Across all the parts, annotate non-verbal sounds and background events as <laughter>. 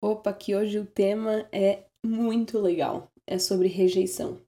Opa, que hoje o tema é muito legal. É sobre rejeição.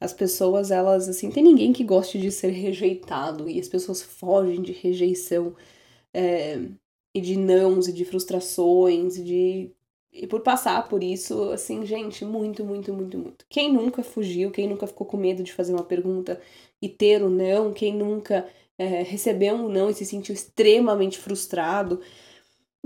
As pessoas, elas, assim, tem ninguém que goste de ser rejeitado e as pessoas fogem de rejeição é, e de nãos e de frustrações e de. E por passar por isso, assim, gente, muito, muito, muito, muito. Quem nunca fugiu, quem nunca ficou com medo de fazer uma pergunta e ter o não, quem nunca é, recebeu um não e se sentiu extremamente frustrado.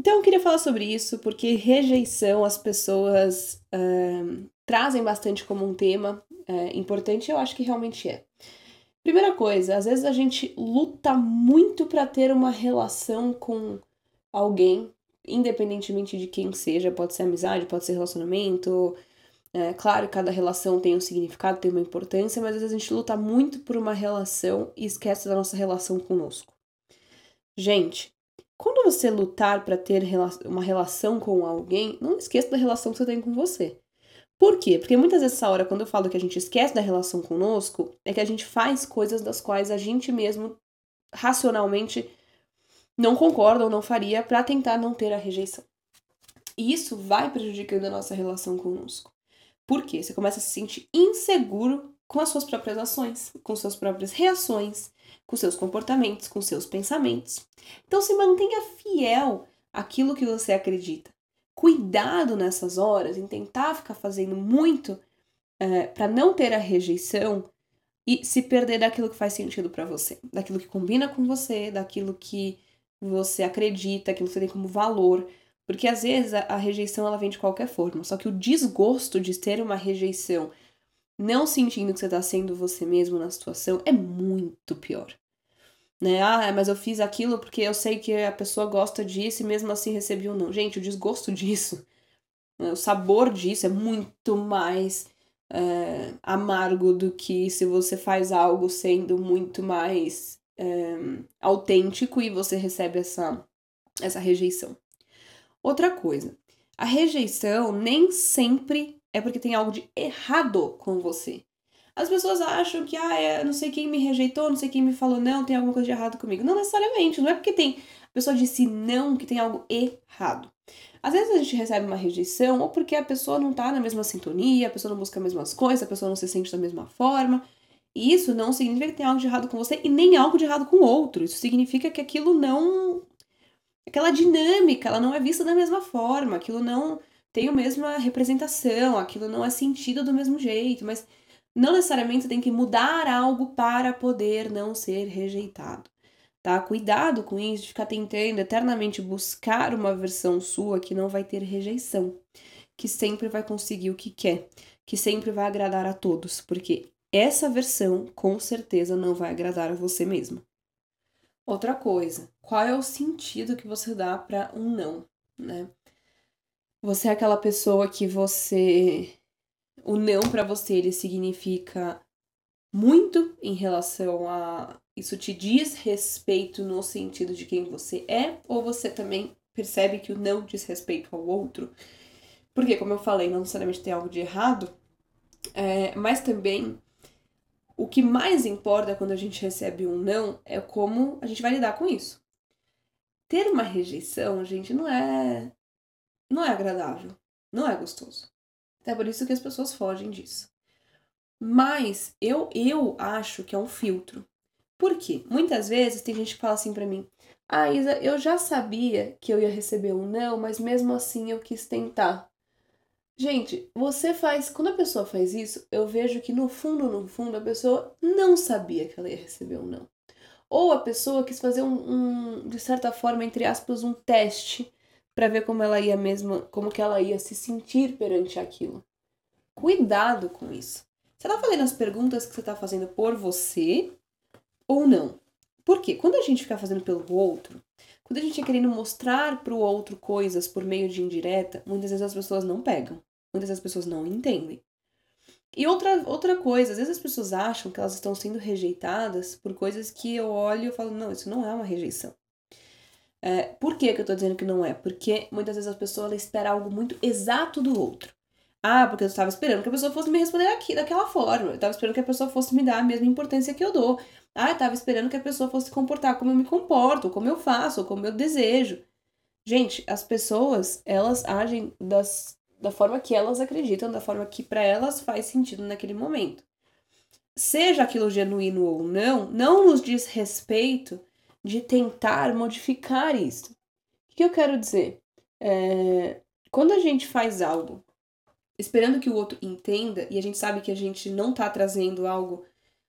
Então eu queria falar sobre isso porque rejeição as pessoas uh, trazem bastante como um tema uh, importante, eu acho que realmente é. Primeira coisa, às vezes a gente luta muito para ter uma relação com alguém, independentemente de quem seja, pode ser amizade, pode ser relacionamento. É, claro, cada relação tem um significado, tem uma importância, mas às vezes a gente luta muito por uma relação e esquece da nossa relação conosco. Gente, quando você lutar para ter uma relação com alguém, não esqueça da relação que você tem com você. Por quê? Porque muitas vezes essa hora, quando eu falo que a gente esquece da relação conosco, é que a gente faz coisas das quais a gente mesmo racionalmente não concorda ou não faria para tentar não ter a rejeição. E isso vai prejudicando a nossa relação conosco. Por quê? Você começa a se sentir inseguro com as suas próprias ações, com suas próprias reações, com seus comportamentos, com seus pensamentos. Então se mantenha fiel àquilo que você acredita. Cuidado nessas horas em tentar ficar fazendo muito é, para não ter a rejeição e se perder daquilo que faz sentido para você, daquilo que combina com você, daquilo que você acredita, aquilo que você tem como valor. Porque às vezes a, a rejeição ela vem de qualquer forma, só que o desgosto de ter uma rejeição não sentindo que você está sendo você mesmo na situação é muito pior né? Ah, mas eu fiz aquilo porque eu sei que a pessoa gosta disso e mesmo assim recebi um não. Gente, o desgosto <laughs> disso, né, o sabor disso é muito mais é, amargo do que se você faz algo sendo muito mais é, autêntico e você recebe essa, essa rejeição. Outra coisa, a rejeição nem sempre é porque tem algo de errado com você. As pessoas acham que, ah, é, não sei quem me rejeitou, não sei quem me falou não, tem alguma coisa de errado comigo. Não necessariamente, não é porque tem a pessoa disse não que tem algo errado. Às vezes a gente recebe uma rejeição ou porque a pessoa não tá na mesma sintonia, a pessoa não busca as mesmas coisas, a pessoa não se sente da mesma forma. E isso não significa que tem algo de errado com você e nem algo de errado com o outro. Isso significa que aquilo não. Aquela dinâmica, ela não é vista da mesma forma, aquilo não tem a mesma representação, aquilo não é sentido do mesmo jeito, mas não necessariamente você tem que mudar algo para poder não ser rejeitado. Tá? Cuidado com isso, de ficar tentando eternamente buscar uma versão sua que não vai ter rejeição, que sempre vai conseguir o que quer, que sempre vai agradar a todos, porque essa versão com certeza não vai agradar a você mesmo. Outra coisa, qual é o sentido que você dá para um não, né? Você é aquela pessoa que você o não para você ele significa muito em relação a isso te diz respeito no sentido de quem você é ou você também percebe que o não diz respeito ao outro? Porque como eu falei não necessariamente tem algo de errado é, mas também o que mais importa quando a gente recebe um não é como a gente vai lidar com isso. Ter uma rejeição gente não é não é agradável não é gostoso é por isso que as pessoas fogem disso. Mas eu, eu acho que é um filtro. Por quê? Muitas vezes tem gente que fala assim para mim: Ah, Isa, eu já sabia que eu ia receber um não, mas mesmo assim eu quis tentar. Gente, você faz. Quando a pessoa faz isso, eu vejo que no fundo, no fundo, a pessoa não sabia que ela ia receber um não. Ou a pessoa quis fazer um, um de certa forma, entre aspas, um teste para ver como ela ia mesmo, como que ela ia se sentir perante aquilo. Cuidado com isso. Você tá fazendo as perguntas que você tá fazendo por você ou não? Por quê? Quando a gente fica fazendo pelo outro, quando a gente é querendo mostrar para o outro coisas por meio de indireta, muitas vezes as pessoas não pegam. Muitas vezes as pessoas não entendem. E outra, outra coisa, às vezes as pessoas acham que elas estão sendo rejeitadas por coisas que eu olho e falo, não, isso não é uma rejeição. É, por que, que eu tô dizendo que não é? Porque muitas vezes a pessoa espera algo muito exato do outro. Ah, porque eu estava esperando que a pessoa fosse me responder aqui, daquela forma. Eu estava esperando que a pessoa fosse me dar a mesma importância que eu dou. Ah, eu estava esperando que a pessoa fosse se comportar como eu me comporto, como eu faço, como eu desejo. Gente, as pessoas, elas agem das, da forma que elas acreditam, da forma que para elas faz sentido naquele momento. Seja aquilo genuíno ou não, não nos diz respeito de tentar modificar isso. O que eu quero dizer? É, quando a gente faz algo esperando que o outro entenda, e a gente sabe que a gente não tá trazendo algo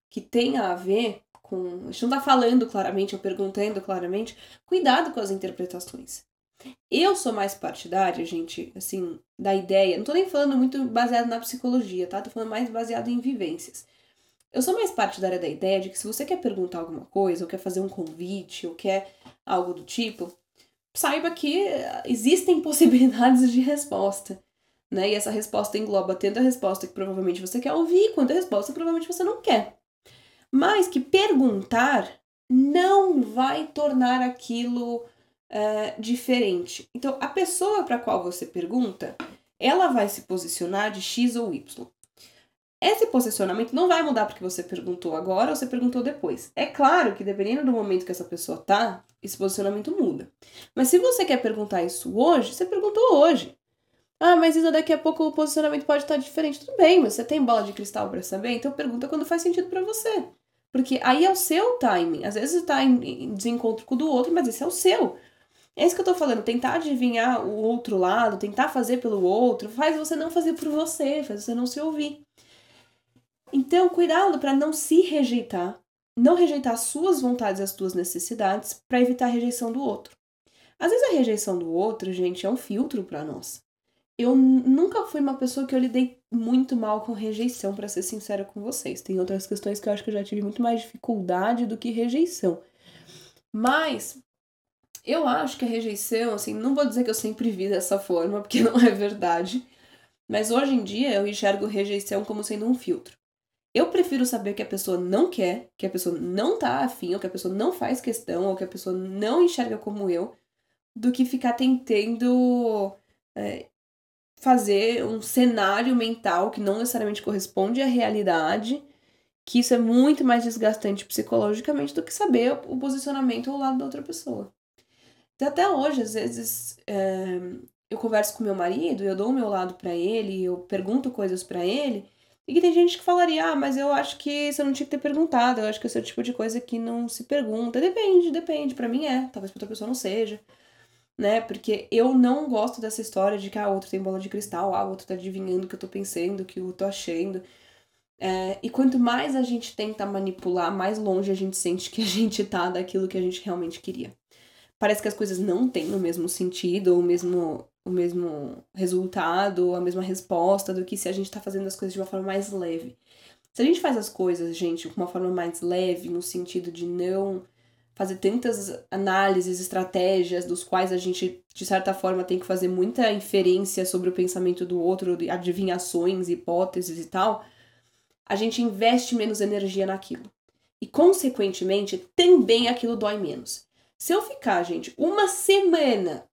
que tenha a ver com. A gente não tá falando claramente ou perguntando claramente, cuidado com as interpretações. Eu sou mais partidária, gente, assim, da ideia. Não tô nem falando muito baseado na psicologia, tá? Tô falando mais baseado em vivências. Eu sou mais partidária da ideia de que se você quer perguntar alguma coisa, ou quer fazer um convite, ou quer algo do tipo, saiba que existem <laughs> possibilidades de resposta. Né? E essa resposta engloba tanto a resposta que provavelmente você quer ouvir, quanto a resposta que provavelmente você não quer. Mas que perguntar não vai tornar aquilo uh, diferente. Então, a pessoa para qual você pergunta, ela vai se posicionar de X ou Y. Esse posicionamento não vai mudar porque você perguntou agora ou você perguntou depois. É claro que dependendo do momento que essa pessoa tá, esse posicionamento muda. Mas se você quer perguntar isso hoje, você perguntou hoje. Ah, mas Isa, daqui a pouco o posicionamento pode estar diferente. Tudo bem, mas você tem bola de cristal para saber? Então pergunta quando faz sentido para você. Porque aí é o seu timing. Às vezes está em desencontro com o do outro, mas esse é o seu. É isso que eu tô falando, tentar adivinhar o outro lado, tentar fazer pelo outro, faz você não fazer por você, faz você não se ouvir. Então, cuidado para não se rejeitar, não rejeitar as suas vontades, as suas necessidades, para evitar a rejeição do outro. Às vezes a rejeição do outro, gente, é um filtro para nós. Eu nunca fui uma pessoa que eu lidei muito mal com rejeição, para ser sincera com vocês. Tem outras questões que eu acho que eu já tive muito mais dificuldade do que rejeição. Mas eu acho que a rejeição, assim, não vou dizer que eu sempre vi dessa forma, porque <laughs> não é verdade. Mas hoje em dia eu enxergo rejeição como sendo um filtro. Eu prefiro saber que a pessoa não quer, que a pessoa não tá afim, ou que a pessoa não faz questão, ou que a pessoa não enxerga como eu, do que ficar tentando é, fazer um cenário mental que não necessariamente corresponde à realidade, que isso é muito mais desgastante psicologicamente do que saber o posicionamento ao lado da outra pessoa. Então, até hoje, às vezes, é, eu converso com meu marido, eu dou o meu lado para ele, eu pergunto coisas para ele, e que tem gente que falaria, ah, mas eu acho que você não tinha que ter perguntado, eu acho que esse é o tipo de coisa que não se pergunta. Depende, depende, para mim é, talvez pra outra pessoa não seja, né? Porque eu não gosto dessa história de que ah, outro tem bola de cristal, ah, o outro tá adivinhando o que eu tô pensando, o que eu tô achando. É, e quanto mais a gente tenta manipular, mais longe a gente sente que a <laughs> gente tá daquilo que a gente realmente queria parece que as coisas não têm o mesmo sentido, o mesmo, o mesmo resultado, a mesma resposta do que se a gente está fazendo as coisas de uma forma mais leve. Se a gente faz as coisas, gente, de uma forma mais leve, no sentido de não fazer tantas análises, estratégias, dos quais a gente, de certa forma, tem que fazer muita inferência sobre o pensamento do outro, adivinhações, hipóteses e tal, a gente investe menos energia naquilo. E, consequentemente, também aquilo dói menos. Se eu ficar, gente, uma semana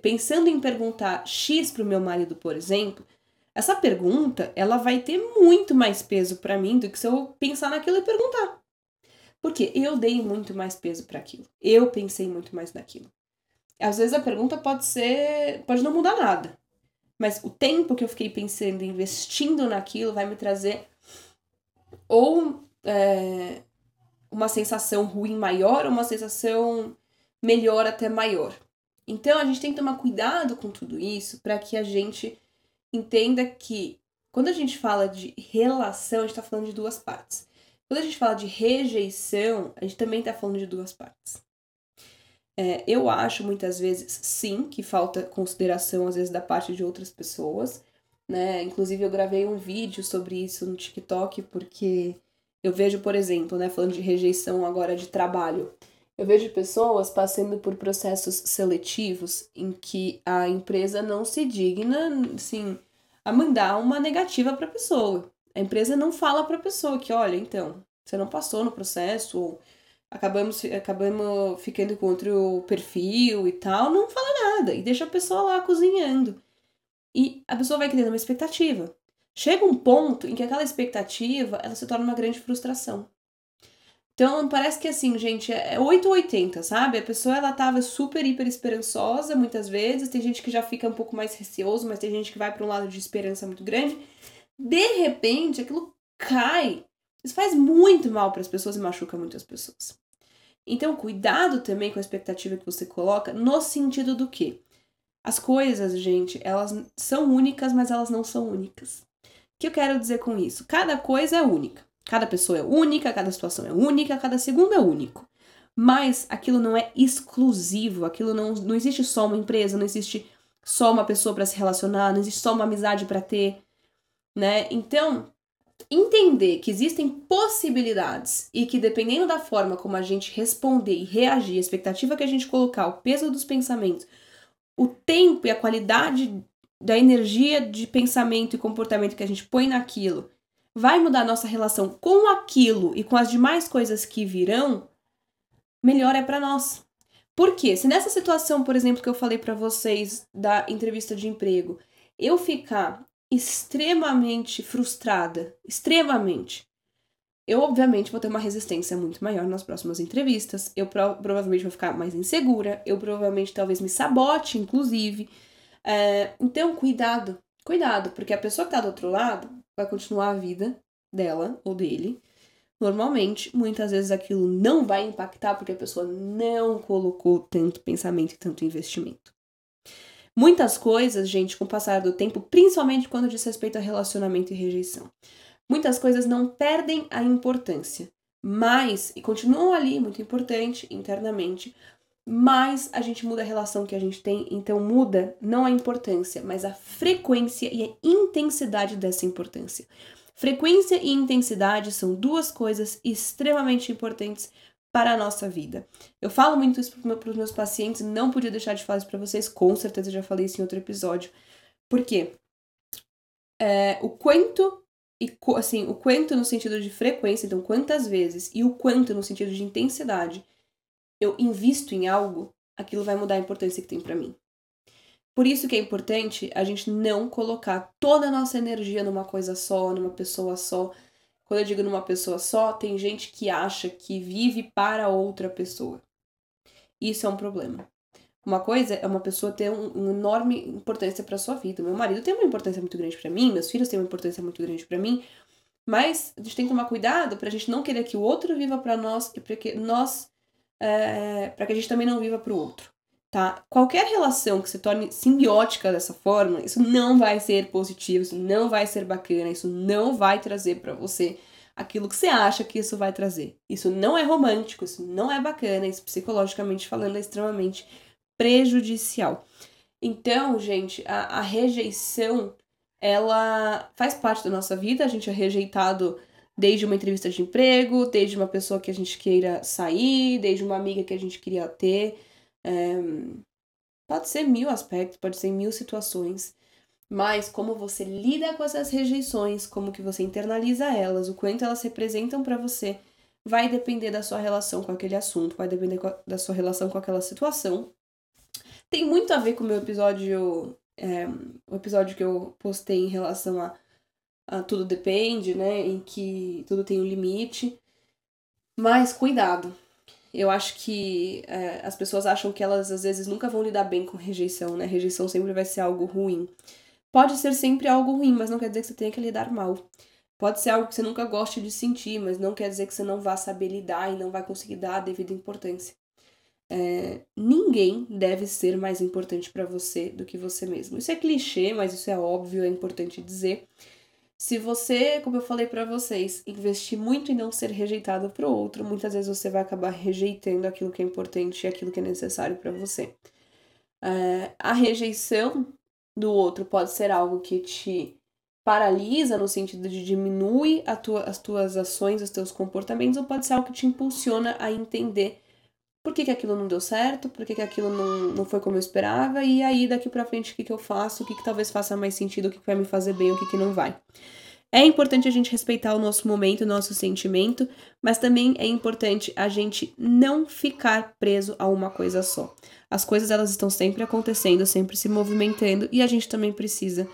pensando em perguntar X pro meu marido, por exemplo, essa pergunta, ela vai ter muito mais peso para mim do que se eu pensar naquilo e perguntar. Porque eu dei muito mais peso para aquilo. Eu pensei muito mais naquilo. Às vezes a pergunta pode ser, pode não mudar nada. Mas o tempo que eu fiquei pensando, investindo naquilo, vai me trazer ou é, uma sensação ruim maior ou uma sensação melhor até maior. Então a gente tem que tomar cuidado com tudo isso para que a gente entenda que quando a gente fala de relação, a gente está falando de duas partes. Quando a gente fala de rejeição, a gente também está falando de duas partes. É, eu acho muitas vezes, sim, que falta consideração, às vezes, da parte de outras pessoas. Né? Inclusive, eu gravei um vídeo sobre isso no TikTok, porque eu vejo, por exemplo, né, falando de rejeição agora de trabalho. Eu vejo pessoas passando por processos seletivos em que a empresa não se digna, assim, a mandar uma negativa para a pessoa. A empresa não fala para a pessoa que, olha, então, você não passou no processo, ou acabamos, acabamos ficando com outro perfil e tal, não fala nada e deixa a pessoa lá cozinhando. E a pessoa vai criando uma expectativa. Chega um ponto em que aquela expectativa ela se torna uma grande frustração. Então, parece que assim, gente, é 8 ou 80, sabe? A pessoa, ela tava super, hiper esperançosa, muitas vezes. Tem gente que já fica um pouco mais receoso, mas tem gente que vai para um lado de esperança muito grande. De repente, aquilo cai. Isso faz muito mal para as pessoas e machuca muitas pessoas. Então, cuidado também com a expectativa que você coloca, no sentido do que as coisas, gente, elas são únicas, mas elas não são únicas. O que eu quero dizer com isso? Cada coisa é única. Cada pessoa é única, cada situação é única, cada segundo é único. Mas aquilo não é exclusivo, aquilo não, não existe só uma empresa, não existe só uma pessoa para se relacionar, não existe só uma amizade para ter, né? Então, entender que existem possibilidades e que dependendo da forma como a gente responder e reagir, a expectativa que a gente colocar, o peso dos pensamentos, o tempo e a qualidade da energia de pensamento e comportamento que a gente põe naquilo vai mudar nossa relação com aquilo e com as demais coisas que virão, melhor é para nós. Por quê? Se nessa situação, por exemplo, que eu falei para vocês da entrevista de emprego, eu ficar extremamente frustrada, extremamente, eu obviamente vou ter uma resistência muito maior nas próximas entrevistas. Eu pro provavelmente vou ficar mais insegura. Eu provavelmente talvez me sabote, inclusive. É, então, cuidado, cuidado, porque a pessoa que tá do outro lado vai continuar a vida dela ou dele. Normalmente, muitas vezes aquilo não vai impactar porque a pessoa não colocou tanto pensamento e tanto investimento. Muitas coisas, gente, com o passar do tempo, principalmente quando diz respeito a relacionamento e rejeição, muitas coisas não perdem a importância, mas, e continuam ali, muito importante internamente, mas a gente muda a relação que a gente tem, então muda não a importância, mas a frequência e a intensidade dessa importância. Frequência e intensidade são duas coisas extremamente importantes para a nossa vida. Eu falo muito isso para os meus pacientes, não podia deixar de falar isso para vocês, com certeza já falei isso em outro episódio. Por quê? É, o quanto e assim, o quanto no sentido de frequência, então quantas vezes, e o quanto no sentido de intensidade eu invisto em algo, aquilo vai mudar a importância que tem para mim. Por isso que é importante a gente não colocar toda a nossa energia numa coisa só, numa pessoa só. Quando eu digo numa pessoa só, tem gente que acha que vive para outra pessoa. Isso é um problema. Uma coisa é uma pessoa ter um, uma enorme importância para sua vida. Meu marido tem uma importância muito grande para mim, meus filhos têm uma importância muito grande para mim, mas a gente tem que tomar cuidado para a gente não querer que o outro viva para nós e para que nós é, para que a gente também não viva para o outro, tá? Qualquer relação que se torne simbiótica dessa forma, isso não vai ser positivo, isso não vai ser bacana, isso não vai trazer para você aquilo que você acha que isso vai trazer. Isso não é romântico, isso não é bacana, isso psicologicamente falando é extremamente prejudicial. Então, gente, a, a rejeição ela faz parte da nossa vida, a gente é rejeitado Desde uma entrevista de emprego, desde uma pessoa que a gente queira sair, desde uma amiga que a gente queria ter. É, pode ser mil aspectos, pode ser mil situações. Mas como você lida com essas rejeições, como que você internaliza elas, o quanto elas representam para você, vai depender da sua relação com aquele assunto, vai depender da sua relação com aquela situação. Tem muito a ver com o meu episódio, é, o episódio que eu postei em relação a ah, tudo depende, né? Em que tudo tem um limite. Mas cuidado. Eu acho que é, as pessoas acham que elas às vezes nunca vão lidar bem com rejeição, né? Rejeição sempre vai ser algo ruim. Pode ser sempre algo ruim, mas não quer dizer que você tenha que lidar mal. Pode ser algo que você nunca goste de sentir, mas não quer dizer que você não vá saber lidar e não vai conseguir dar a devida importância. É, ninguém deve ser mais importante para você do que você mesmo. Isso é clichê, mas isso é óbvio, é importante dizer. Se você, como eu falei para vocês, investir muito em não ser rejeitado para o outro, muitas vezes você vai acabar rejeitando aquilo que é importante e aquilo que é necessário para você. É, a rejeição do outro pode ser algo que te paralisa no sentido de diminui tua, as tuas ações, os teus comportamentos, ou pode ser algo que te impulsiona a entender por que, que aquilo não deu certo, por que, que aquilo não, não foi como eu esperava, e aí daqui pra frente o que, que eu faço, o que, que talvez faça mais sentido, o que, que vai me fazer bem, o que, que não vai. É importante a gente respeitar o nosso momento, o nosso sentimento, mas também é importante a gente não ficar preso a uma coisa só. As coisas elas estão sempre acontecendo, sempre se movimentando e a gente também precisa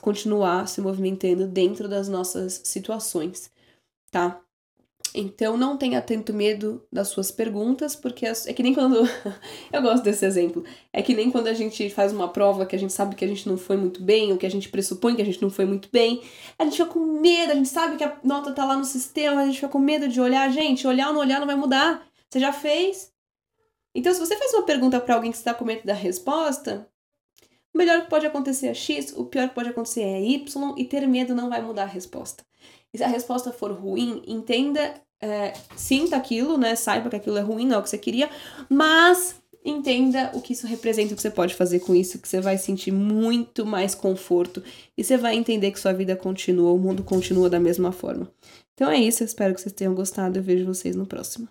continuar se movimentando dentro das nossas situações, tá? Então não tenha tanto medo das suas perguntas, porque é que nem quando. <laughs> eu gosto desse exemplo. É que nem quando a gente faz uma prova que a gente sabe que a gente não foi muito bem, ou que a gente pressupõe que a gente não foi muito bem. A gente fica com medo, a gente sabe que a nota tá lá no sistema, a gente fica com medo de olhar. Gente, olhar ou não olhar não vai mudar. Você já fez? Então, se você faz uma pergunta para alguém que está com medo da resposta, o melhor que pode acontecer é X, o pior que pode acontecer é Y, e ter medo não vai mudar a resposta. E se a resposta for ruim, entenda, é, sinta aquilo, né? Saiba que aquilo é ruim, não é o que você queria, mas entenda o que isso representa, o que você pode fazer com isso, que você vai sentir muito mais conforto e você vai entender que sua vida continua, o mundo continua da mesma forma. Então é isso, eu espero que vocês tenham gostado, eu vejo vocês no próximo.